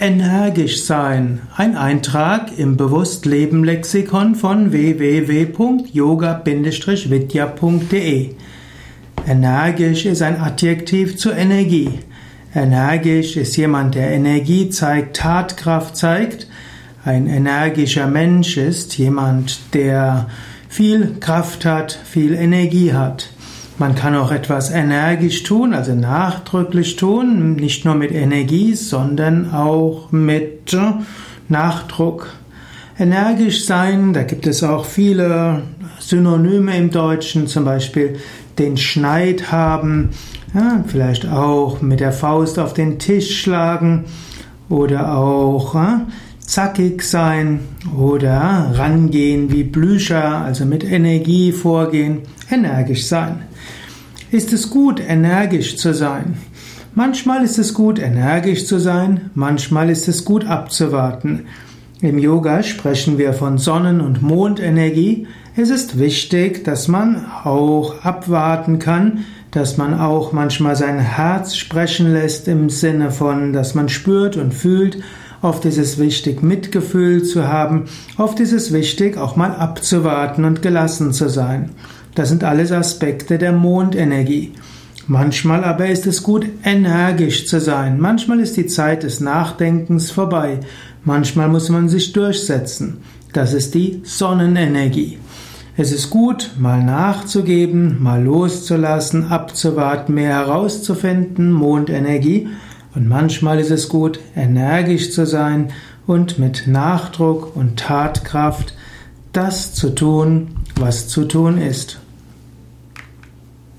Energisch sein. Ein Eintrag im Bewusstleben-Lexikon von www.yoga-vidya.de. Energisch ist ein Adjektiv zur Energie. Energisch ist jemand, der Energie zeigt, Tatkraft zeigt. Ein energischer Mensch ist jemand, der viel Kraft hat, viel Energie hat. Man kann auch etwas energisch tun, also nachdrücklich tun, nicht nur mit Energie, sondern auch mit Nachdruck. Energisch sein, da gibt es auch viele Synonyme im Deutschen, zum Beispiel den Schneid haben, ja, vielleicht auch mit der Faust auf den Tisch schlagen oder auch ja, zackig sein oder rangehen wie Blücher, also mit Energie vorgehen, energisch sein. Ist es gut, energisch zu sein? Manchmal ist es gut, energisch zu sein, manchmal ist es gut abzuwarten. Im Yoga sprechen wir von Sonnen- und Mondenergie. Es ist wichtig, dass man auch abwarten kann, dass man auch manchmal sein Herz sprechen lässt im Sinne von, dass man spürt und fühlt, Oft ist es wichtig, Mitgefühl zu haben. Oft ist es wichtig, auch mal abzuwarten und gelassen zu sein. Das sind alles Aspekte der Mondenergie. Manchmal aber ist es gut, energisch zu sein. Manchmal ist die Zeit des Nachdenkens vorbei. Manchmal muss man sich durchsetzen. Das ist die Sonnenenergie. Es ist gut, mal nachzugeben, mal loszulassen, abzuwarten, mehr herauszufinden, Mondenergie. Und manchmal ist es gut, energisch zu sein und mit Nachdruck und Tatkraft das zu tun, was zu tun ist.